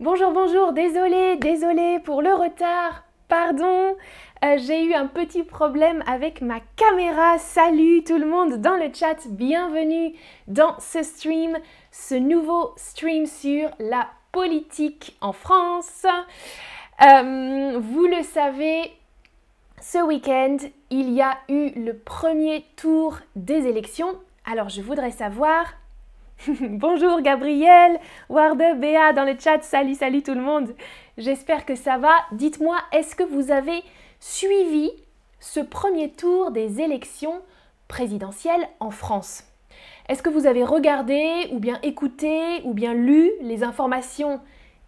Bonjour, bonjour, désolé, désolé pour le retard, pardon, euh, j'ai eu un petit problème avec ma caméra. Salut tout le monde dans le chat, bienvenue dans ce stream, ce nouveau stream sur la politique en France. Euh, vous le savez, ce week-end, il y a eu le premier tour des élections. Alors je voudrais savoir Bonjour Gabriel, Ward, Béa dans le chat, salut, salut tout le monde. J'espère que ça va. Dites-moi, est-ce que vous avez suivi ce premier tour des élections présidentielles en France? Est-ce que vous avez regardé ou bien écouté ou bien lu les informations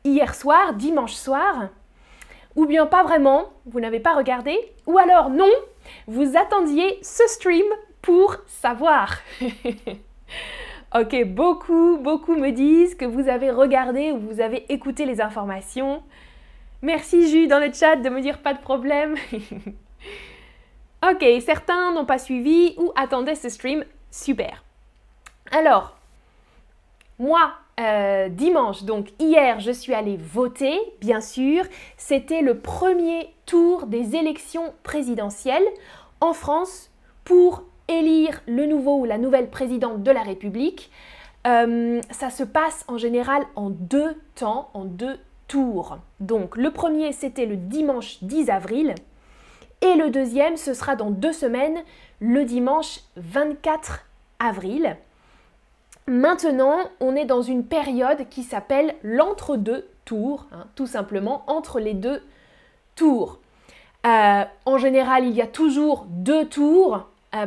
hier soir, dimanche soir? Ou bien pas vraiment, vous n'avez pas regardé? Ou alors non, vous attendiez ce stream pour savoir? Ok, beaucoup, beaucoup me disent que vous avez regardé ou vous avez écouté les informations. Merci Jus dans le chat de me dire pas de problème. ok, certains n'ont pas suivi ou attendaient ce stream. Super. Alors, moi, euh, dimanche, donc hier, je suis allée voter, bien sûr. C'était le premier tour des élections présidentielles en France pour élire le nouveau ou la nouvelle présidente de la République, euh, ça se passe en général en deux temps, en deux tours. Donc le premier, c'était le dimanche 10 avril, et le deuxième, ce sera dans deux semaines, le dimanche 24 avril. Maintenant, on est dans une période qui s'appelle l'entre-deux tours, hein, tout simplement, entre les deux tours. Euh, en général, il y a toujours deux tours, euh,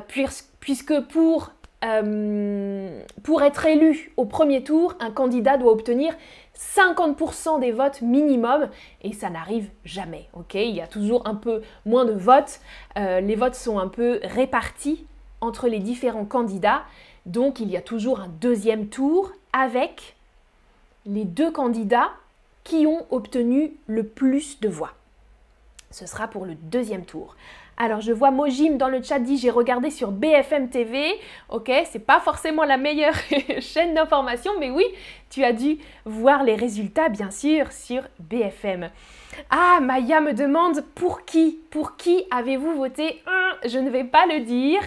puisque pour, euh, pour être élu au premier tour, un candidat doit obtenir 50% des votes minimum et ça n'arrive jamais. Il y a toujours un peu moins de votes. Euh, les votes sont un peu répartis entre les différents candidats. Donc il y a toujours un deuxième tour avec les deux candidats qui ont obtenu le plus de voix. Ce sera pour le deuxième tour. Alors je vois Mojim dans le chat dit j'ai regardé sur BFM TV. Ok, c'est pas forcément la meilleure chaîne d'information, mais oui, tu as dû voir les résultats bien sûr sur BFM. Ah, Maya me demande pour qui Pour qui avez-vous voté Je ne vais pas le dire,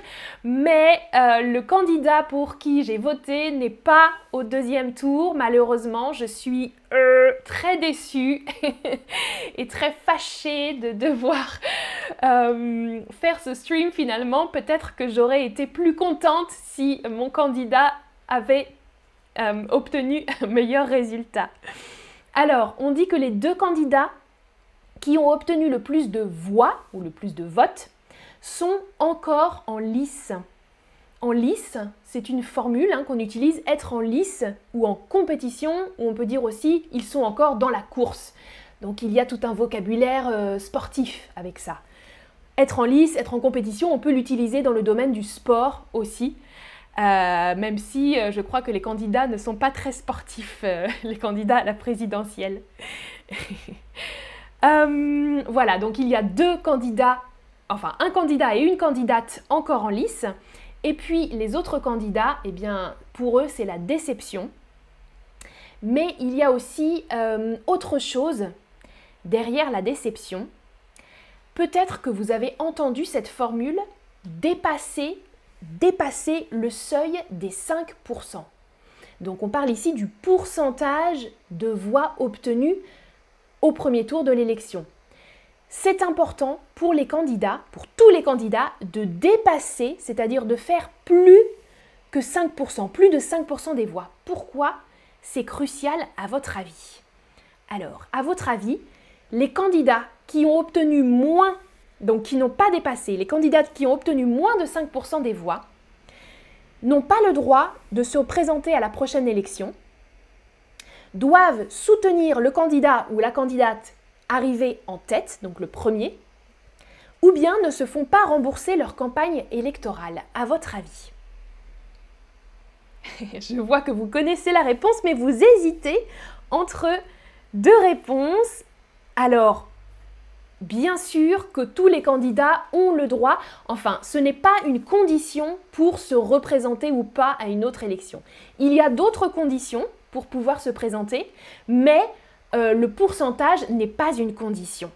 mais euh, le candidat pour qui j'ai voté n'est pas au deuxième tour. Malheureusement, je suis euh, très déçue et très fâchée de devoir euh, faire ce stream finalement. Peut-être que j'aurais été plus contente si mon candidat avait obtenu un meilleur résultat. Alors, on dit que les deux candidats qui ont obtenu le plus de voix ou le plus de votes sont encore en lice. En lice, c'est une formule hein, qu'on utilise être en lice ou en compétition, ou on peut dire aussi ils sont encore dans la course. Donc il y a tout un vocabulaire euh, sportif avec ça. Être en lice, être en compétition, on peut l'utiliser dans le domaine du sport aussi. Euh, même si euh, je crois que les candidats ne sont pas très sportifs, les candidats à la présidentielle. Voilà, donc il y a deux candidats, enfin un candidat et une candidate encore en lice. Et puis les autres candidats, eh bien pour eux c'est la déception. Mais il y a aussi euh, autre chose derrière la déception. Peut-être que vous avez entendu cette formule dépasser, dépasser le seuil des 5%. Donc on parle ici du pourcentage de voix obtenues au premier tour de l'élection. C'est important pour les candidats, pour tous les candidats, de dépasser, c'est-à-dire de faire plus que 5%, plus de 5% des voix. Pourquoi? C'est crucial à votre avis Alors, à votre avis, les candidats qui ont obtenu moins, donc qui n'ont pas dépassé, les candidats qui ont obtenu moins de 5% des voix, n'ont pas le droit de se présenter à la prochaine élection doivent soutenir le candidat ou la candidate arrivé en tête, donc le premier, ou bien ne se font pas rembourser leur campagne électorale, à votre avis? Je vois que vous connaissez la réponse, mais vous hésitez entre deux réponses. Alors, bien sûr que tous les candidats ont le droit, enfin, ce n'est pas une condition pour se représenter ou pas à une autre élection. Il y a d'autres conditions pour pouvoir se présenter, mais euh, le pourcentage n'est pas une condition.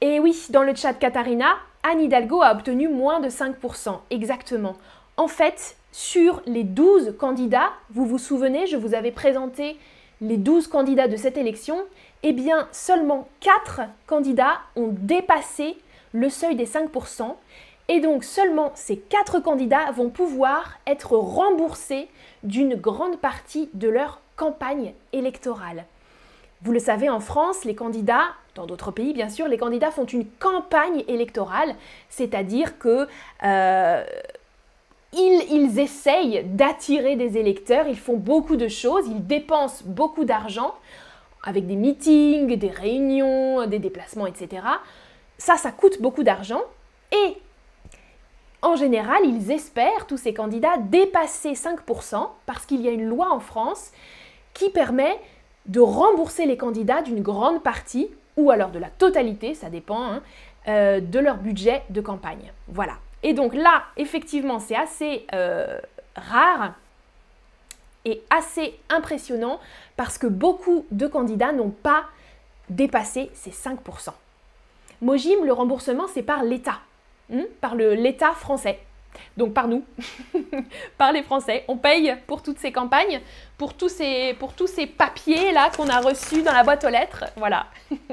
Et oui, dans le chat Katharina, Anne Hidalgo a obtenu moins de 5%, exactement. En fait, sur les 12 candidats, vous vous souvenez, je vous avais présenté les 12 candidats de cette élection, eh bien seulement 4 candidats ont dépassé le seuil des 5%, et donc seulement ces 4 candidats vont pouvoir être remboursés d'une grande partie de leur campagne électorale. Vous le savez, en France, les candidats, dans d'autres pays bien sûr, les candidats font une campagne électorale, c'est-à-dire que euh, ils, essayent d'attirer des électeurs, ils font beaucoup de choses, ils dépensent beaucoup d'argent avec des meetings, des réunions, des déplacements, etc. Ça, ça coûte beaucoup d'argent et en général, ils espèrent, tous ces candidats, dépasser 5% parce qu'il y a une loi en France qui permet de rembourser les candidats d'une grande partie, ou alors de la totalité, ça dépend, hein, euh, de leur budget de campagne. Voilà. Et donc là, effectivement, c'est assez euh, rare et assez impressionnant parce que beaucoup de candidats n'ont pas dépassé ces 5%. Mojim, le remboursement, c'est par l'État, hmm, par l'État français. Donc par nous, par les Français. On paye pour toutes ces campagnes, pour tous ces, papiers là qu'on a reçus dans la boîte aux lettres. Voilà.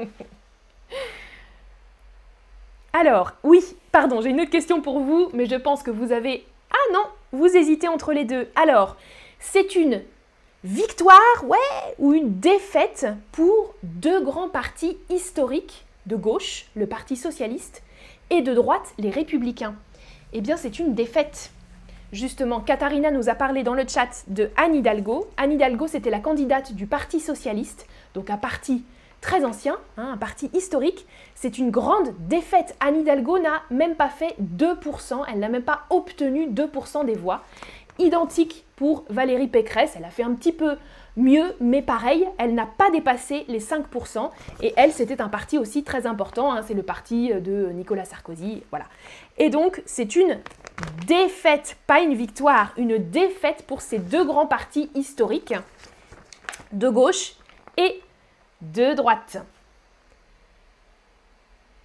Alors, oui, pardon, j'ai une autre question pour vous, mais je pense que vous avez... Ah non, vous hésitez entre les deux. Alors, c'est une victoire, ou une défaite pour deux grands partis historiques de gauche, le Parti socialiste, et de droite, les républicains. Eh bien, c'est une défaite. Justement, Katharina nous a parlé dans le chat de Anne Hidalgo. Anne Hidalgo, c'était la candidate du Parti socialiste, donc un parti très ancien, hein, un parti historique. C'est une grande défaite. Anne Hidalgo n'a même pas fait 2%, elle n'a même pas obtenu 2% des voix. Identique pour Valérie Pécresse, elle a fait un petit peu mieux, mais pareil, elle n'a pas dépassé les 5%. Et elle, c'était un parti aussi très important, hein, c'est le parti de Nicolas Sarkozy. Voilà. Et donc, c'est une défaite, pas une victoire, une défaite pour ces deux grands partis historiques de gauche et de droite.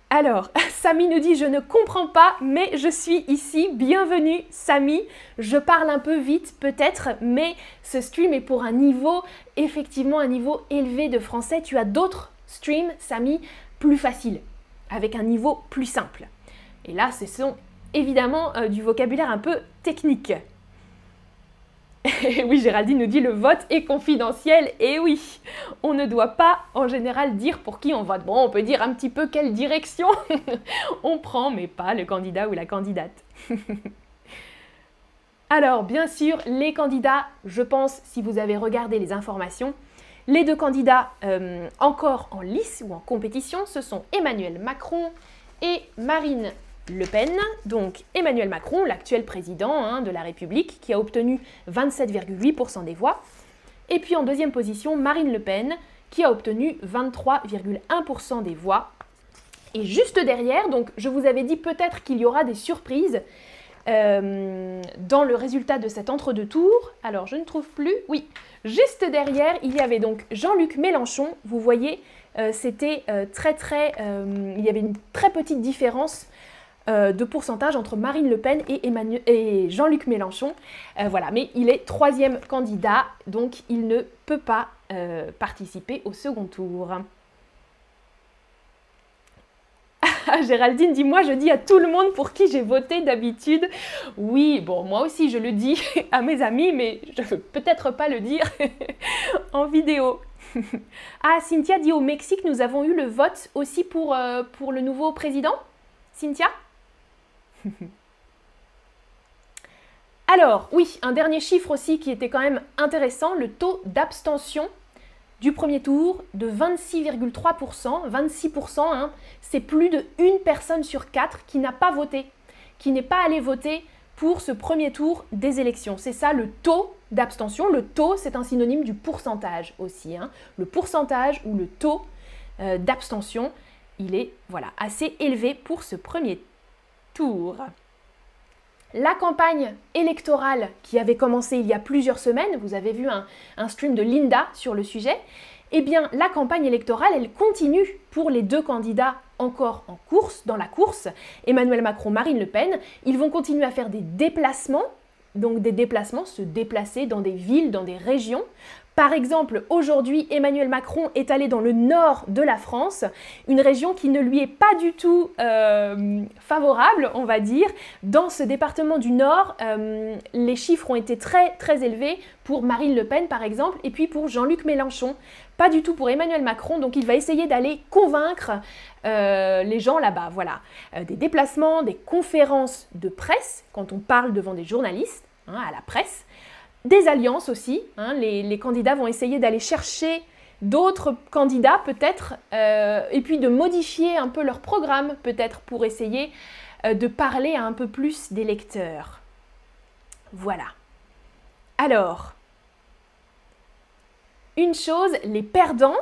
Alors, Samy nous dit Je ne comprends pas, mais je suis ici. Bienvenue, Samy. Je parle un peu vite, peut-être, mais ce stream est pour un niveau, effectivement, un niveau élevé de français. Tu as d'autres streams, Samy, plus faciles, avec un niveau plus simple. Et là, ce sont évidemment euh, du vocabulaire un peu technique. Oui, Géraldine nous dit le vote est confidentiel. Et oui, on ne doit pas en général dire pour qui on vote. Bon, on peut dire un petit peu quelle direction on prend, mais pas le candidat ou la candidate. Alors, bien sûr, les candidats, je pense, si vous avez regardé les informations, les deux candidats euh, encore en lice ou en compétition, ce sont Emmanuel Macron et Marine le Pen, donc Emmanuel Macron, l'actuel président hein, de la République, qui a obtenu 27,8% des voix. Et puis en deuxième position, Marine Le Pen, qui a obtenu 23,1% des voix. Et juste derrière, donc je vous avais dit peut-être qu'il y aura des surprises euh, dans le résultat de cet entre-deux tours. Alors je ne trouve plus. Oui, juste derrière, il y avait donc Jean-Luc Mélenchon. Vous voyez, euh, c'était euh, très très... il y avait une très petite différence euh, de pourcentage entre Marine Le Pen et, Jean-Luc Mélenchon. Euh, voilà, mais il est troisième candidat, donc il ne peut pas euh, participer au second tour. Géraldine dit moi je dis à tout le monde pour qui j'ai voté d'habitude. Oui, bon moi aussi je le dis à mes amis mais je ne veux peut-être pas le dire en vidéo. ah Cynthia dit au Mexique nous avons eu le vote aussi pour, pour le nouveau président? Cynthia? Alors, oui, un dernier chiffre aussi qui était quand même intéressant, le taux d'abstention du premier tour de 26,3%. 26%, hein, c'est plus de une personne sur quatre qui n'a pas voté, qui n'est pas allé voter pour ce premier tour des élections. C'est ça le taux d'abstention. Le taux, c'est un synonyme du pourcentage aussi. Hein. Le pourcentage ou le taux euh, d'abstention, il est voilà, assez élevé pour ce premier la campagne électorale qui avait commencé il y a plusieurs semaines, vous avez vu un, stream de Linda sur le sujet, eh bien la campagne électorale, elle continue pour les deux candidats encore en course, dans la course, Emmanuel Macron, Marine Le Pen. Ils vont continuer à faire des déplacements, donc des déplacements, se déplacer dans des villes, dans des régions, par exemple, aujourd'hui, Emmanuel Macron est allé dans le nord de la France, une région qui ne lui est pas du tout euh, favorable, on va dire. Dans ce département du nord, euh, les chiffres ont été très très élevés pour Marine Le Pen, par exemple, et puis pour Jean-Luc Mélenchon. Pas du tout pour Emmanuel Macron, donc il va essayer d'aller convaincre euh, les gens là-bas. Voilà, des déplacements, des conférences de presse, quand on parle devant des journalistes, hein, à la presse, des alliances aussi. Hein. les, candidats vont essayer d'aller chercher d'autres candidats peut-être, euh, et puis de modifier un peu leur programme peut-être pour essayer euh, de parler à un peu plus des lecteurs. Voilà. Alors, une chose, les perdants,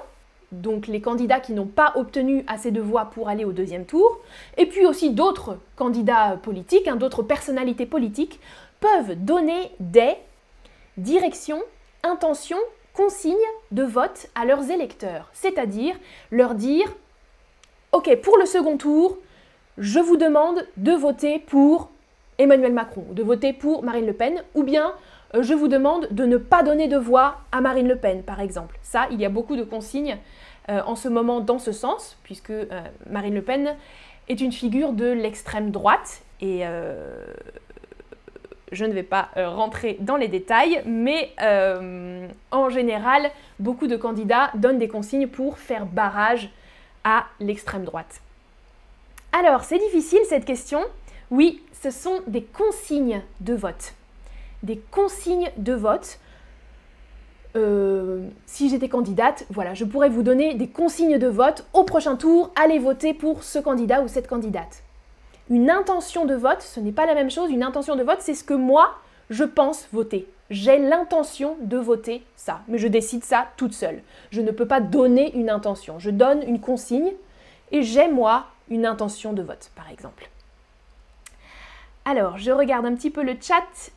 donc les candidats qui n'ont pas obtenu assez de voix pour aller au deuxième tour, et puis aussi d'autres candidats politiques, hein, d'autres personnalités politiques, peuvent donner des direction, intention, consigne de vote à leurs électeurs, c'est-à-dire leur dire OK, pour le second tour, je vous demande de voter pour Emmanuel Macron, de voter pour Marine Le Pen, ou bien euh, je vous demande de ne pas donner de voix à Marine Le Pen, par exemple. Ça, il y a beaucoup de consignes euh, en ce moment dans ce sens, puisque euh, Marine Le Pen est une figure de l'extrême droite, et je ne vais pas euh, rentrer dans les détails, mais euh, en général, beaucoup de candidats donnent des consignes pour faire barrage à l'extrême droite. Alors, c'est difficile cette question. Oui, ce sont des consignes de vote. Des consignes de vote. Euh, si j'étais candidate, voilà, je pourrais vous donner des consignes de vote au prochain tour. Allez voter pour ce candidat ou cette candidate. Une intention de vote, ce n'est pas la même chose. Une intention de vote, c'est ce que moi, je pense voter. J'ai l'intention de voter ça, mais je décide ça toute seule. Je ne peux pas donner une intention. Je donne une consigne et j'ai moi une intention de vote, par exemple. Alors, je regarde un petit peu le chat.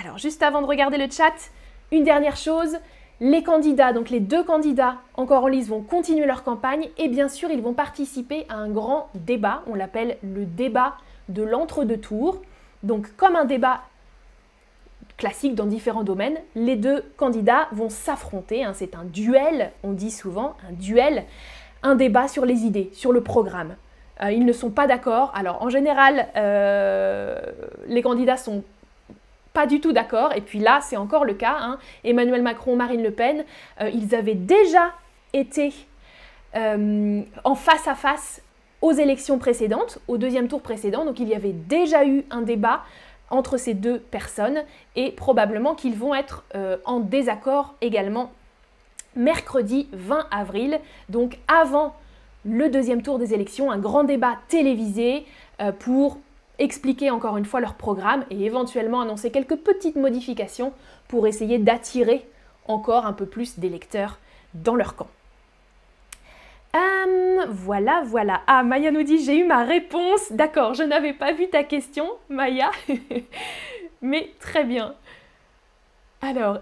Alors, juste avant de regarder le chat, une dernière chose, les candidats, donc les deux candidats encore en lice, vont continuer leur campagne et bien sûr, ils vont participer à un grand débat. On l'appelle le débat de l'entre-deux tours. Donc, comme un débat classique dans différents domaines, les deux candidats vont s'affronter. Hein. c'est un duel, on dit souvent, un duel, un débat sur les idées, sur le programme. Euh, ils ne sont pas d'accord. Alors, en général, euh, les candidats sont pas du tout d'accord. Et puis là, c'est encore le cas. Hein. Emmanuel Macron, Marine Le Pen, euh, ils avaient déjà été euh, en face à face aux élections précédentes, au deuxième tour précédent. Donc il y avait déjà eu un débat entre ces deux personnes et probablement qu'ils vont être euh, en désaccord également mercredi 20 avril, donc avant le deuxième tour des élections, un grand débat télévisé pour expliquer encore une fois leur programme et éventuellement annoncer quelques petites modifications pour essayer d'attirer encore un peu plus d'électeurs dans leur camp. Hum, voilà, voilà. Ah, Maya nous dit j'ai eu ma réponse. D'accord, je n'avais pas vu ta question, Maya. Mais très bien. Alors,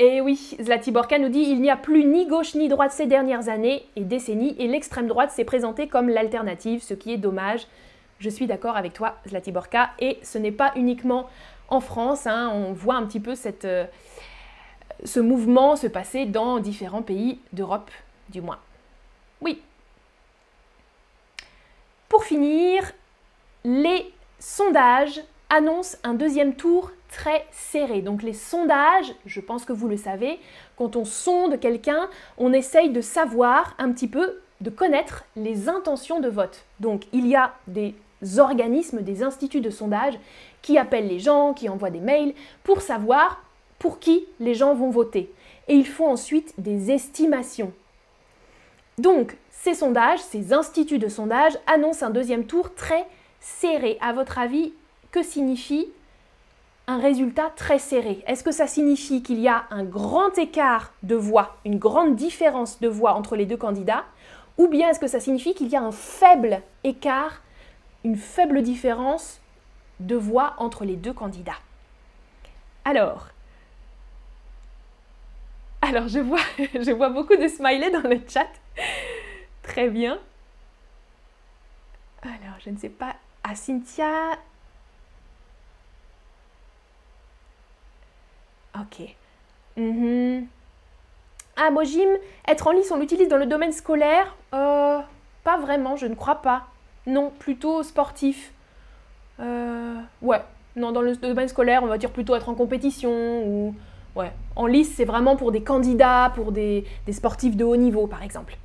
et oui, Zlatiborka nous dit il n'y a plus ni gauche ni droite ces dernières années et décennies, et l'extrême droite s'est présentée comme l'alternative, ce qui est dommage. Je suis d'accord avec toi, Zlatiborka, et ce n'est pas uniquement en France, hein, on voit un petit peu euh, ce mouvement se passer dans différents pays d'Europe, du moins. Oui. Pour finir, les sondages annoncent un deuxième tour très serré. Donc les sondages, je pense que vous le savez, quand on sonde quelqu'un, on essaye de savoir un petit peu, de connaître les intentions de vote. Donc il y a des organismes, des instituts de sondage qui appellent les gens, qui envoient des mails pour savoir pour qui les gens vont voter. Et ils font ensuite des estimations. Donc, ces sondages, ces instituts de sondage annoncent un deuxième tour très serré. À votre avis, que signifie un résultat très serré? Est-ce que ça signifie qu'il y a un grand écart de voix, une grande différence de voix entre les deux candidats? Ou bien est-ce que ça signifie qu'il y a un faible écart une faible différence de voix entre les deux candidats. Alors, Alors, je vois, je vois beaucoup de smileys dans le chat. Très bien. Alors, je ne sais pas. À Cynthia. Ok. Mhm. Ah, Mojim, être en lice, on l'utilise dans le domaine scolaire? Euh, Pas vraiment, je ne crois pas. Non, plutôt sportif. Euh, ouais, non, dans le domaine scolaire, on va dire plutôt être en compétition ou. Ouais, en lice, c'est vraiment pour des candidats, pour des, sportifs de haut niveau, par exemple.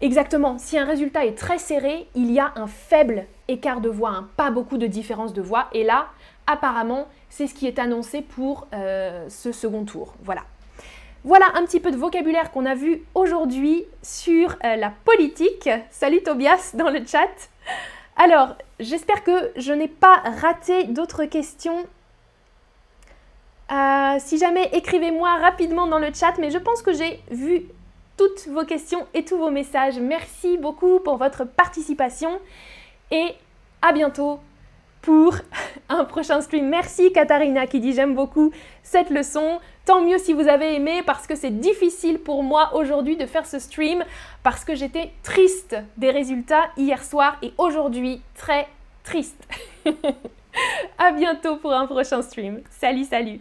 Exactement, si un résultat est très serré, il y a un faible écart de voix, pas beaucoup de différence de voix. Et là, apparemment, c'est ce qui est annoncé pour euh, ce second tour. Voilà. Voilà un petit peu de vocabulaire qu'on a vu aujourd'hui sur euh, la politique. Salut Tobias dans le chat. Alors, j'espère que je n'ai pas raté d'autres questions. Euh, si jamais, écrivez-moi rapidement dans le chat, mais je pense que j'ai vu toutes vos questions et tous vos messages. Merci beaucoup pour votre participation et à bientôt pour un prochain stream. Merci Katharina qui dit j'aime beaucoup cette leçon. Tant mieux si vous avez aimé parce que c'est difficile pour moi aujourd'hui de faire ce stream parce que j'étais triste des résultats hier soir et aujourd'hui très triste. à bientôt pour un prochain stream. Salut, salut.